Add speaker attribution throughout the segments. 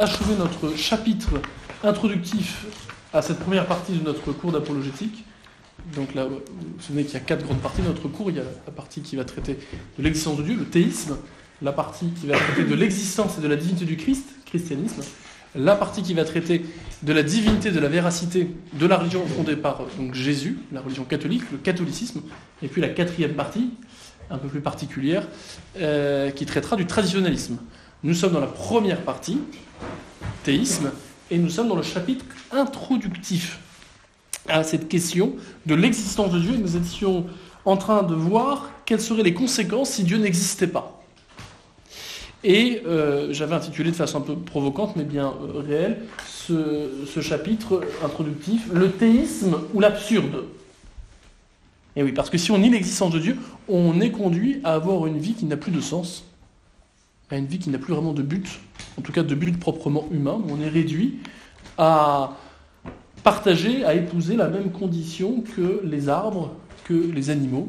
Speaker 1: achevé notre chapitre introductif à cette première partie de notre cours d'apologétique. Donc là, vous vous souvenez qu'il y a quatre grandes parties de notre cours. Il y a la partie qui va traiter de l'existence de Dieu, le théisme, la partie qui va traiter de l'existence et de la divinité du Christ, christianisme, la partie qui va traiter de la divinité, de la véracité de la religion fondée par donc, Jésus, la religion catholique, le catholicisme, et puis la quatrième partie, un peu plus particulière, euh, qui traitera du traditionnalisme. Nous sommes dans la première partie, théisme, et nous sommes dans le chapitre introductif à cette question de l'existence de Dieu, et nous étions en train de voir quelles seraient les conséquences si Dieu n'existait pas. Et euh, j'avais intitulé de façon un peu provocante, mais bien euh, réelle, ce, ce, chapitre introductif, Le théisme ou l'absurde. Et oui, parce que si on nie l'existence de Dieu, on est conduit à avoir une vie qui n'a plus de sens, à une vie qui n'a plus vraiment de but, en tout cas de but proprement humain, on est réduit à partager, à épouser la même condition que les arbres, que les animaux,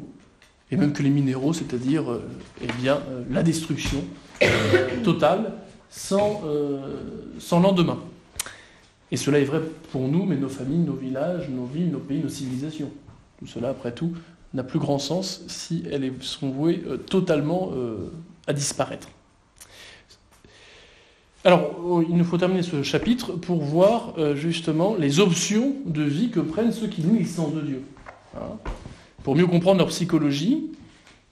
Speaker 1: et même que les minéraux, c'est-à-dire euh, eh euh, la destruction totale sans, euh, sans lendemain. Et cela est vrai pour nous, mais nos familles, nos villages, nos villes, nos pays, nos civilisations. Tout cela, après tout, n'a plus grand sens si elles sont vouées totalement à disparaître. Alors, oh, il nous faut terminer ce chapitre pour voir justement les options de vie que prennent ceux qui nient l'existence de Dieu. Hein pour mieux comprendre leur psychologie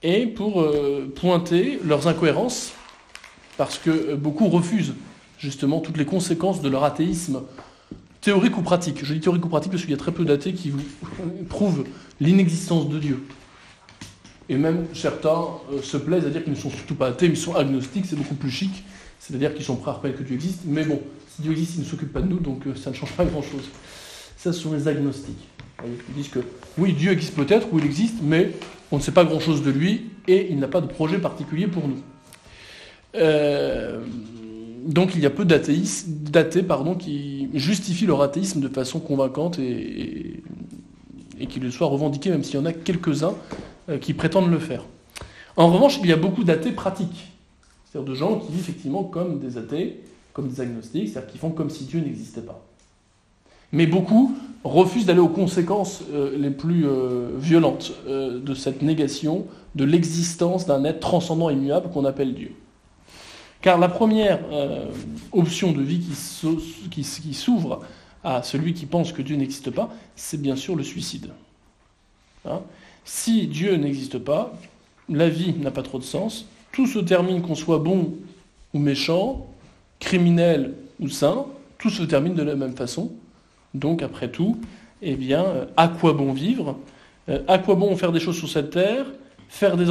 Speaker 1: et pour euh, pointer leurs incohérences, parce que euh, beaucoup refusent justement toutes les conséquences de leur athéisme théorique ou pratique. Je dis théorique ou pratique parce qu'il y a très peu d'athées qui vous prouvent l'inexistence de Dieu. Et même certains euh, se plaisent à dire qu'ils ne sont surtout pas athées, mais ils sont agnostiques, c'est beaucoup plus chic. C'est-à-dire qu'ils sont prêts à reconnaître que Dieu existe, mais bon, si Dieu existe, il ne s'occupe pas de nous, donc ça ne change pas grand-chose. Ça, ce sont les agnostiques. Ils disent que oui, Dieu existe peut-être, ou il existe, mais on ne sait pas grand-chose de lui, et il n'a pas de projet particulier pour nous. Euh, donc il y a peu d'athées qui justifient leur athéisme de façon convaincante et, et, qui le soient revendiqués, même s'il y en a quelques-uns euh, qui prétendent le faire. En revanche, il y a beaucoup d'athées pratiques, c'est-à-dire de gens qui vivent effectivement comme des athées, comme des agnostiques, c'est-à-dire qui font comme si Dieu n'existait pas. Mais beaucoup refusent d'aller aux conséquences euh, les plus euh, violentes euh, de cette négation de l'existence d'un être transcendant et immuable qu'on appelle Dieu. Car la première option de vie qui, qui s'ouvre à celui qui pense que Dieu n'existe pas, c'est bien sûr le suicide. Hein? Si Dieu n'existe pas, la vie n'a pas trop de sens, tout se termine qu'on soit bon ou méchant, criminel ou saint, tout se termine de la même façon, donc, après tout, eh bien, euh, à quoi bon vivre? Euh, À quoi bon faire des choses sur cette terre Faire des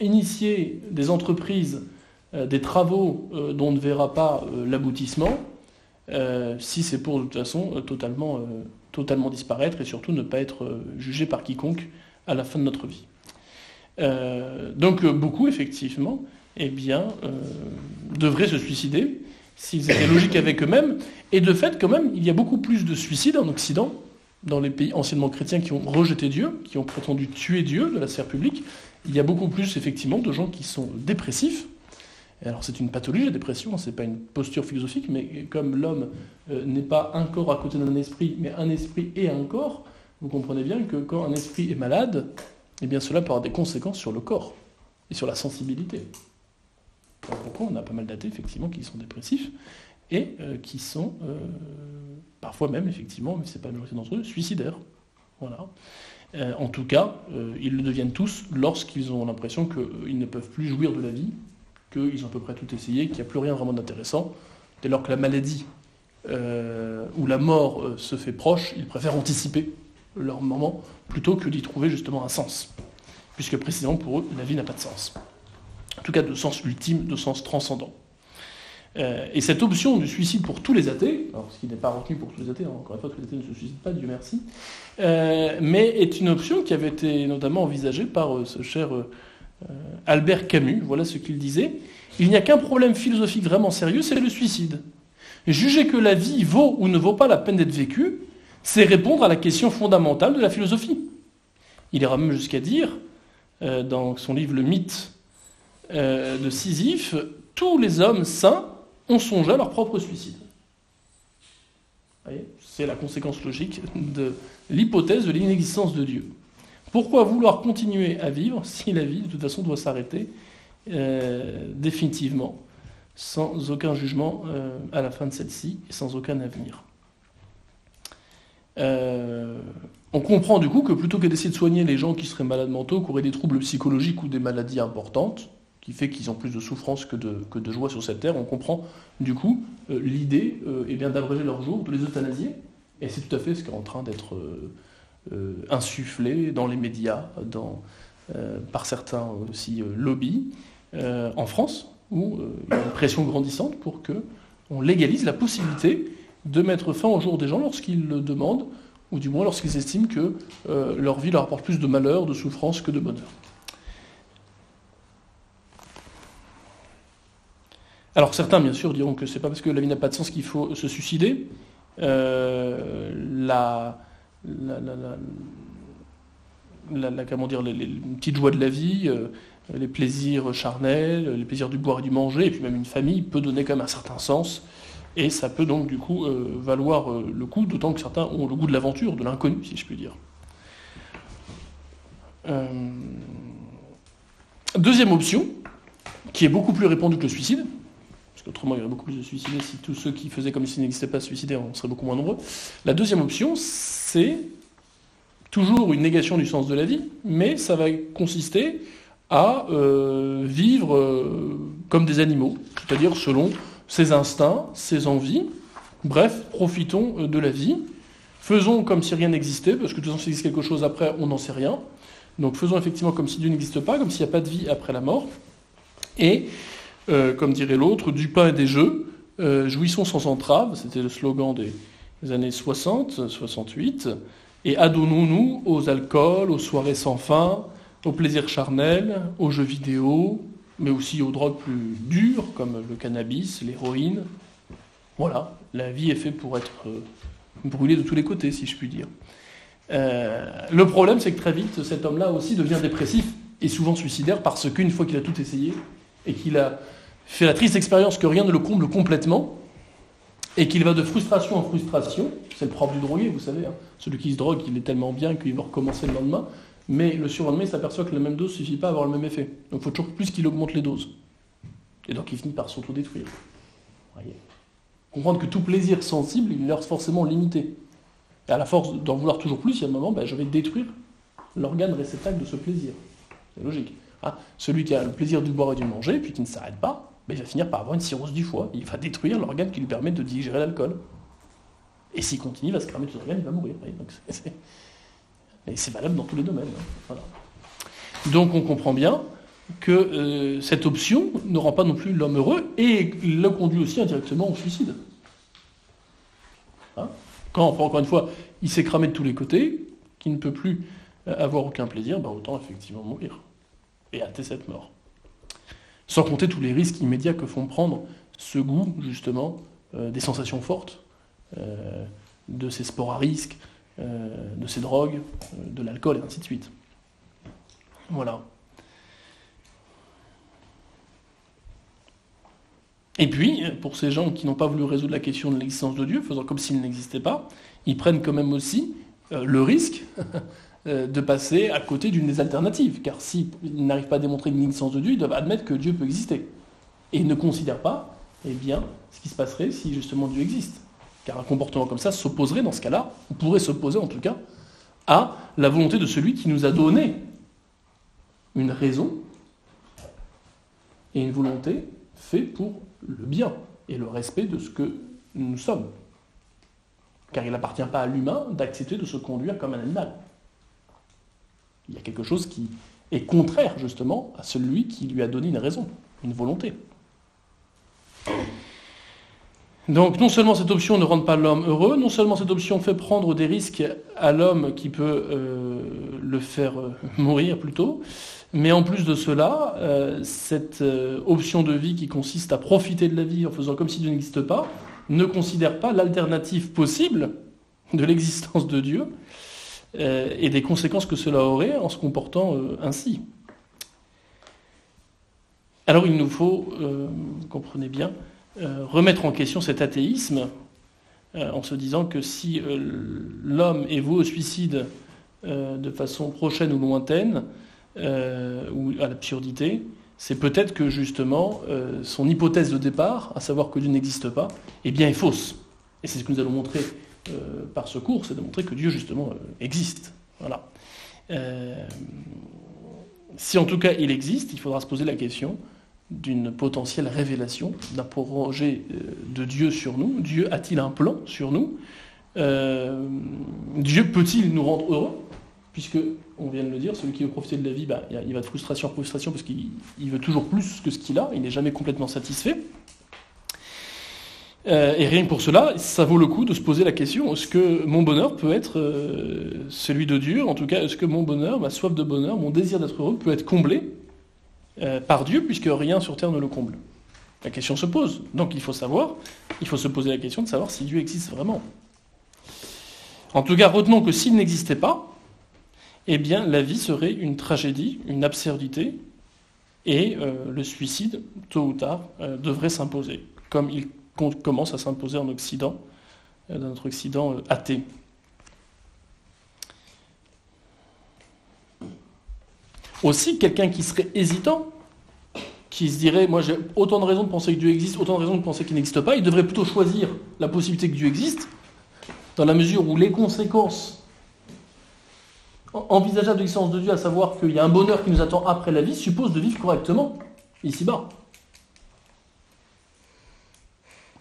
Speaker 1: initier des entreprises, euh, des travaux dont on ne verra pas l'aboutissement, si c'est pour, de toute façon, totalement, totalement disparaître et surtout ne pas être jugé par quiconque à la fin de notre vie. Donc, beaucoup, effectivement, eh bien, devraient se suicider s'ils étaient logiques avec eux-mêmes. Et de fait, quand même, il y a beaucoup plus de suicides en Occident, dans les pays anciennement chrétiens qui ont rejeté Dieu, qui ont prétendu tuer Dieu de la sphère publique. Il y a beaucoup plus, effectivement, de gens qui sont dépressifs. alors c'est une pathologie, la dépression, c'est pas une posture philosophique, mais comme l'homme euh, n'est pas un corps à côté d'un esprit, mais un esprit et un corps, vous comprenez bien que quand un esprit est malade, eh bien cela peut avoir des conséquences sur le corps et sur la sensibilité. Pourquoi on a pas mal d'athées, effectivement, qui sont dépressifs et euh, qui sont euh, parfois même, effectivement, mais ce n'est pas la majorité d'entre eux, suicidaires. Voilà. Euh, en tout cas, ils le deviennent tous lorsqu'ils ont l'impression qu'ils ne peuvent plus jouir de la vie, qu'ils ont à peu près tout essayé, qu'il n'y a plus rien vraiment d'intéressant. Dès lors que la maladie ou la mort se fait proche, ils préfèrent anticiper leur moment plutôt que d'y trouver justement un sens. Puisque précisément pour eux, la vie n'a pas de sens en tout cas de sens ultime, de sens transcendant. Euh, et cette option du suicide pour tous les athées, alors ce qui n'est pas retenu pour tous les athées, hein, encore une fois, tous les athées ne se suicident pas, Dieu merci, euh, mais est une option qui avait été notamment envisagée par euh, ce cher Albert Camus. Voilà ce qu'il disait. Il n'y a qu'un problème philosophique vraiment sérieux, c'est le suicide. Juger que la vie vaut ou ne vaut pas la peine d'être vécue, c'est répondre à la question fondamentale de la philosophie. Il ira même jusqu'à dire, euh, dans son livre Le mythe euh, de Sisyphe, tous les hommes saints ont songé à leur propre suicide. C'est la conséquence logique de l'hypothèse de l'inexistence de Dieu. Pourquoi vouloir continuer à vivre si la vie, de toute façon, doit s'arrêter euh, définitivement, sans aucun jugement à la fin de celle-ci et sans aucun avenir? Euh, On comprend du coup que plutôt que d'essayer de soigner les gens qui seraient malades mentaux, qui auraient des troubles psychologiques ou des maladies importantes, qui fait qu'ils ont plus de souffrance que de, que joie sur cette terre, on comprend du coup l'idée eh bien d'abréger leur jour, de les euthanasier, et c'est tout à fait ce qui est en train d'être euh, insufflé dans les médias, dans, euh, par certains aussi euh, lobbies, en France, où il y a une pression grandissante pour que on légalise la possibilité de mettre fin au jour des gens lorsqu'ils le demandent, ou du moins lorsqu'ils estiment que leur vie leur apporte plus de malheur, de souffrance que de bonheur. Alors certains, bien sûr, diront que c'est pas parce que la vie n'a pas de sens qu'il faut se suicider. la, la, comment dire, les, petites joies de la vie, euh, les plaisirs charnels, les plaisirs du boire et du manger, et puis même une famille peut donner quand même un certain sens. Et ça peut donc du coup euh, valoir euh, le coup, d'autant que certains ont le goût de l'aventure, de l'inconnu, si je puis dire. Deuxième option, qui est beaucoup plus répandue que le suicide, parce qu'autrement il y aurait beaucoup plus de suicidés si tous ceux qui faisaient comme s'il n'existait pas suicidaient, on serait beaucoup moins nombreux. La deuxième option, c'est toujours une négation du sens de la vie, mais ça va consister à euh, vivre euh, comme des animaux, c'est-à-dire selon ses instincts, ses envies. Bref, profitons euh, de la vie. Faisons comme si rien n'existait, parce que de toute façon, s'il existe quelque chose après, on n'en sait rien. Donc faisons effectivement comme si Dieu n'existe pas, comme s'il n'y a pas de vie après la mort. Et, comme dirait l'autre, du pain et des jeux, jouissons sans entrave, c'était le slogan des, des années 60, 68 et adonnons-nous aux alcools, aux soirées sans fin, aux plaisirs charnels, aux jeux vidéo, mais aussi aux drogues plus dures comme le cannabis, l'héroïne. Voilà, la vie est faite pour être euh, brûlée de tous les côtés, si je puis dire. Euh, le problème, c'est que très vite, cet homme-là aussi devient dépressif et souvent suicidaire parce qu'une fois qu'il a tout essayé et qu'il a fait la triste expérience que rien ne le comble complètement, et qu'il va de frustration en frustration, c'est le propre du drogué, vous savez, hein. celui qui se drogue, il est tellement bien qu'il va recommencer le lendemain, mais le surlendemain, il s'aperçoit que la même dose ne suffit pas à avoir le même effet. Donc il faut toujours plus qu'il augmente les doses. Et donc il finit par s'autodétruire. Voyez. Comprendre que tout plaisir sensible, il est forcément limité. Et à la force d'en vouloir toujours plus, il y a un moment, ben, je vais détruire l'organe réceptacle de ce plaisir. C'est logique. Hein. Celui qui a le plaisir du boire et du manger, puis qui ne s'arrête pas, il va finir par avoir une cirrhose du foie. Il va détruire l'organe qui lui permet de digérer l'alcool. Et s'il continue, il va se cramer tout l'organe, il va mourir. Et c'est valable dans tous les domaines. Hein. Donc on comprend bien que euh, cette option ne rend pas non plus l'homme heureux et le conduit aussi indirectement au suicide. Hein Quand, encore une fois, il s'est cramé de tous les côtés, qu'il ne peut plus euh, avoir aucun plaisir, ben autant effectivement mourir et hâter cette mort. Sans compter tous les risques immédiats que font prendre ce goût, justement, euh, des sensations fortes, de ces sports à risque, de ces drogues, de l'alcool, et ainsi de suite. Voilà. Et puis, pour ces gens qui n'ont pas voulu résoudre la question de l'existence de Dieu, faisant comme s'il n'existait pas, ils prennent quand même aussi le risque Euh, de passer à côté d'une des alternatives. Car s'ils n'arrivent pas à démontrer l'existence de Dieu, ils doivent admettre que Dieu peut exister. Et ils ne considèrent pas eh bien, ce qui se passerait si justement Dieu existe. Car un comportement comme ça s'opposerait dans ce cas-là, ou pourrait s'opposer en tout cas, à la volonté de celui qui nous a donné une raison et une volonté faite pour le bien et le respect de ce que nous sommes. Car il n'appartient pas à l'humain d'accepter de se conduire comme un animal. Il y a quelque chose qui est contraire justement à celui qui lui a donné une raison, une volonté. Donc non seulement cette option ne rend pas l'homme heureux, non seulement cette option fait prendre des risques à l'homme qui peut euh, le faire euh, mourir plutôt, mais en plus de cela, euh, cette option de vie qui consiste à profiter de la vie en faisant comme si Dieu n'existe pas, ne considère pas l'alternative possible de l'existence de Dieu, et des conséquences que cela aurait en se comportant ainsi. Alors il nous faut, vous comprenez bien, remettre en question cet athéisme en se disant que si l'homme est voué au suicide de façon prochaine ou lointaine, ou à l'absurdité, c'est peut-être que justement son hypothèse de départ, à savoir que Dieu n'existe pas, eh bien est fausse. Et c'est ce que nous allons montrer par ce cours, c'est de montrer que Dieu justement existe. Voilà. Si en tout cas il existe, il faudra se poser la question d'une potentielle révélation, d'un projet euh, de Dieu sur nous. Dieu a-t-il un plan sur nous? Euh, Dieu peut-il nous rendre heureux? Puisque, on vient de le dire, celui qui veut profiter de la vie, bah, il va de frustration en frustration parce qu'il veut toujours plus que ce qu'il a, il n'est jamais complètement satisfait. Euh, et rien que pour cela, ça vaut le coup de se poser la question est-ce que mon bonheur peut être celui de Dieu? En tout cas, est-ce que mon bonheur, ma soif de bonheur, mon désir d'être heureux peut être comblé? Euh, par Dieu, puisque rien sur terre ne le comble La question se pose. Donc il faut savoir, il faut se poser la question de savoir si Dieu existe vraiment. En tout cas, retenons que s'il n'existait pas, eh bien la vie serait une tragédie, une absurdité, et le suicide, tôt ou tard, devrait s'imposer, comme il commence à s'imposer en Occident, euh, dans notre Occident euh, athée. Aussi, quelqu'un qui serait hésitant, qui se dirait, moi j'ai autant de raisons de penser que Dieu existe, autant de raisons de penser qu'il n'existe pas, il devrait plutôt choisir la possibilité que Dieu existe, dans la mesure où les conséquences envisageables de l'existence de Dieu, à savoir qu'il y a un bonheur qui nous attend après la vie, suppose de vivre correctement ici-bas.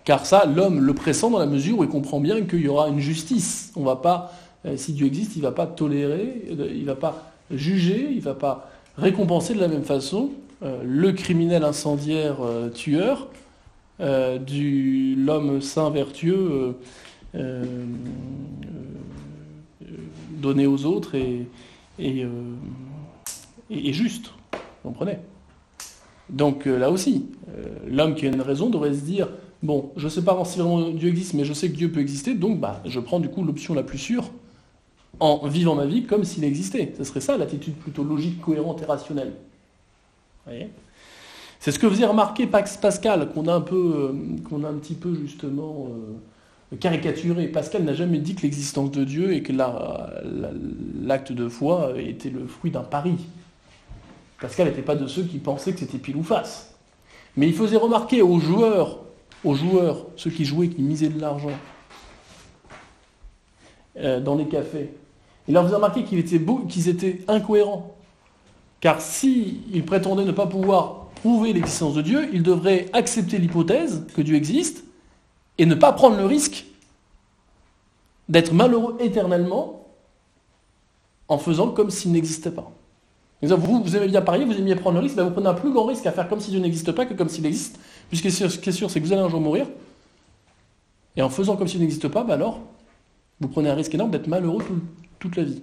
Speaker 1: Car ça, l'homme le pressent dans la mesure où il comprend bien qu'il y aura une justice. On va pas, euh, si Dieu existe, il ne va pas tolérer, euh, il ne va pas juger, il ne va pas récompenser de la même façon euh, le criminel incendiaire tueur du l'homme saint vertueux donné aux autres et juste. Vous comprenez? Donc là aussi, l'homme qui a une raison devrait se dire Bon, je ne sais pas si vraiment Dieu existe, mais je sais que Dieu peut exister, donc bah, je prends du coup l'option la plus sûre en vivant ma vie comme s'il existait. Ce serait ça l'attitude plutôt logique, cohérente et rationnelle. C'est ce que faisait remarquer Pax Pascal, qu'on a un peu, euh, qu'on a un petit peu justement euh, caricaturé. Pascal n'a jamais dit que l'existence de Dieu et que l'acte de foi était le fruit d'un pari. Pascal n'était pas de ceux qui pensaient que c'était pile ou face. Mais il faisait remarquer aux joueurs aux joueurs, ceux qui jouaient, qui misaient de l'argent euh, dans les cafés, il leur faisait remarquer qu'ils étaient, qu'ils étaient incohérents. Car s'ils prétendaient ne pas pouvoir prouver l'existence de Dieu, ils devraient accepter l'hypothèse que Dieu existe et ne pas prendre le risque d'être malheureux éternellement en faisant comme s'il n'existait pas. Vous, vous aimez bien parier, vous aimez bien prendre le risque, ben vous prenez un plus grand risque à faire comme si Dieu n'existe pas que comme s'il existe, puisque ce qui est sûr, c'est que vous allez un jour mourir, et en faisant comme s'il n'existe pas, ben alors, vous prenez un risque énorme d'être malheureux toute la vie.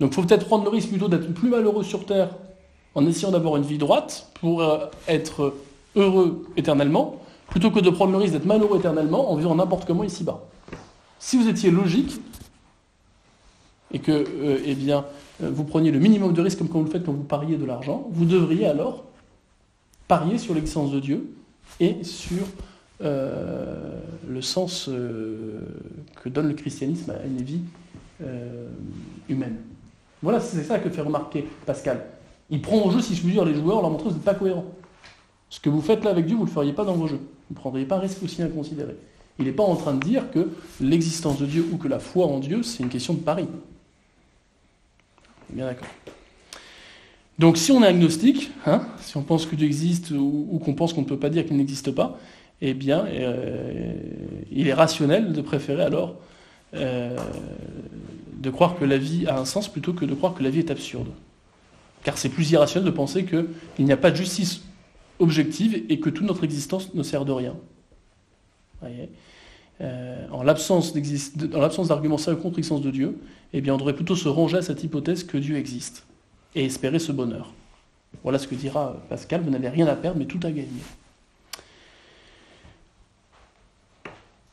Speaker 1: Donc il faut peut-être prendre le risque plutôt d'être plus malheureux sur Terre en essayant d'avoir une vie droite pour euh, être heureux éternellement, plutôt que de prendre le risque d'être malheureux éternellement en vivant n'importe comment ici-bas. Si vous étiez logique, et que euh, eh bien, euh, vous preniez le minimum de risque comme quand vous le faites quand vous pariez de l'argent, vous devriez alors parier sur l'existence de Dieu et sur le sens que donne le christianisme à une vie humaine. Voilà, c'est ça que fait remarquer Pascal. Il prend au jeu, si je puis dire, les joueurs, leur montrant que vous n'êtes pas cohérent. Ce que vous faites là avec Dieu, vous ne le feriez pas dans vos jeux. Vous ne prendriez pas risque aussi inconsidéré. Il n'est pas en train de dire que l'existence de Dieu ou que la foi en Dieu, c'est une question de pari. Bien d'accord. Donc si on est agnostique, hein, si on pense que Dieu existe ou, qu'on pense qu'on ne peut pas dire qu'il n'existe pas, eh bien, euh, il est rationnel de préférer alors euh, de croire que la vie a un sens plutôt que de croire que la vie est absurde. Car c'est plus irrationnel de penser qu'il n'y a pas de justice objective et que toute notre existence ne sert de rien. Euh, en l'absence d'arguments sérieux contre l'existence de Dieu, eh bien, on devrait plutôt se ranger à cette hypothèse que Dieu existe et espérer ce bonheur. Voilà ce que dira Pascal, vous n'avez rien à perdre, mais tout à gagner.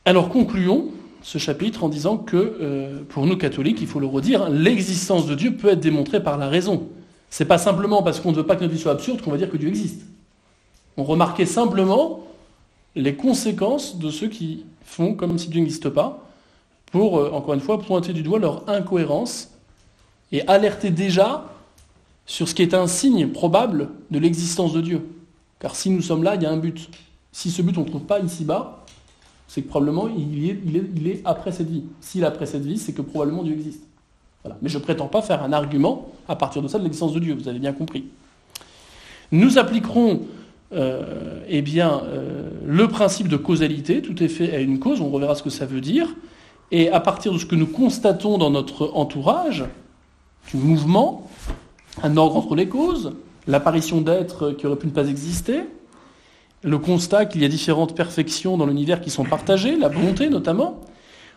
Speaker 1: Alors concluons ce chapitre en disant que euh, pour nous catholiques, il faut le redire, l'existence de Dieu peut être démontrée par la raison. C'est pas simplement parce qu'on ne veut pas que notre vie soit absurde qu'on va dire que Dieu existe. On remarquait simplement les conséquences de ceux qui font comme si Dieu n'existe pas, pour, euh, encore une fois, pointer du doigt leur incohérence et alerter déjà sur ce qui est un signe probable de l'existence de Dieu. Car si nous sommes là, il y a un but. Si ce but on ne trouve pas ici-bas, c'est que probablement il est, après cette vie. S'il est après cette vie, c'est que probablement Dieu existe. Mais je ne prétends pas faire un argument à partir de ça de l'existence de Dieu, vous avez bien compris. Nous appliquerons euh, eh bien, euh, le principe de causalité, tout est fait à une cause, on reverra ce que ça veut dire, et à partir de ce que nous constatons dans notre entourage, du mouvement, un ordre entre les causes, l'apparition d'êtres qui auraient pu ne pas exister, le constat qu'il y a différentes perfections dans l'univers qui sont partagées, la bonté notamment,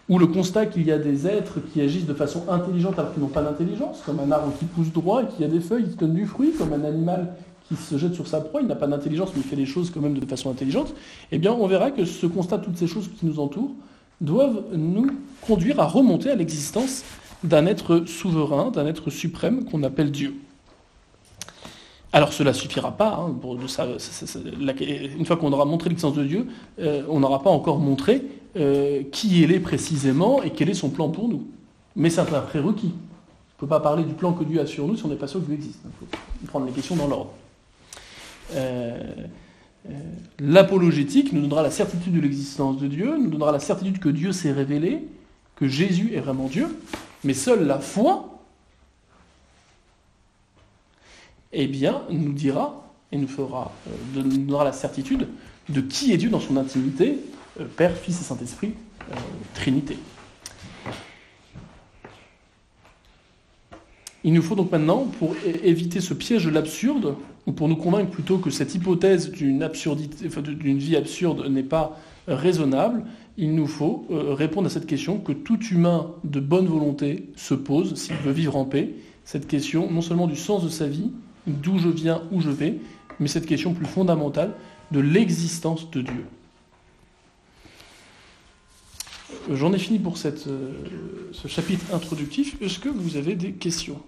Speaker 1: ou le constat qu'il y a des êtres qui agissent de façon intelligente alors qu'ils n'ont pas d'intelligence, comme un arbre qui pousse droit et qui a des feuilles qui donnent du fruit, comme un animal qui se jette sur sa proie, il n'a pas d'intelligence mais il fait les choses quand même de façon intelligente, eh bien on verra que ce constat, toutes ces choses qui nous entourent, doivent nous conduire à remonter à l'existence d'un être souverain, d'un être suprême qu'on appelle Dieu. Alors cela suffira pas. Hein, une fois qu'on aura montré l'existence de Dieu, euh, on n'aura pas encore montré euh, qui il est précisément et quel est son plan pour nous. Mais c'est un prérequis. On ne peut pas parler du plan que Dieu a sur nous si on n'est pas sûr que Dieu existe. Il faut prendre les questions dans l'ordre. Euh, l'apologétique nous donnera la certitude de l'existence de Dieu, nous donnera la certitude que Dieu s'est révélé, que Jésus est vraiment Dieu, mais seule la foi eh bien, nous dira et nous fera, euh, donnera la certitude de qui est Dieu dans son intimité, euh, Père, Fils et Saint-Esprit, euh, Trinité. Il nous faut donc maintenant, pour éviter ce piège de l'absurde, ou pour nous convaincre plutôt que cette hypothèse d'une vie absurde n'est pas raisonnable, il nous faut répondre à cette question que tout humain de bonne volonté se pose s'il veut vivre en paix. Cette question, non seulement du sens de sa vie, d'où je viens, où je vais, mais cette question plus fondamentale de l'existence de Dieu. J'en ai fini pour euh, ce chapitre introductif. Est-ce que vous avez des questions?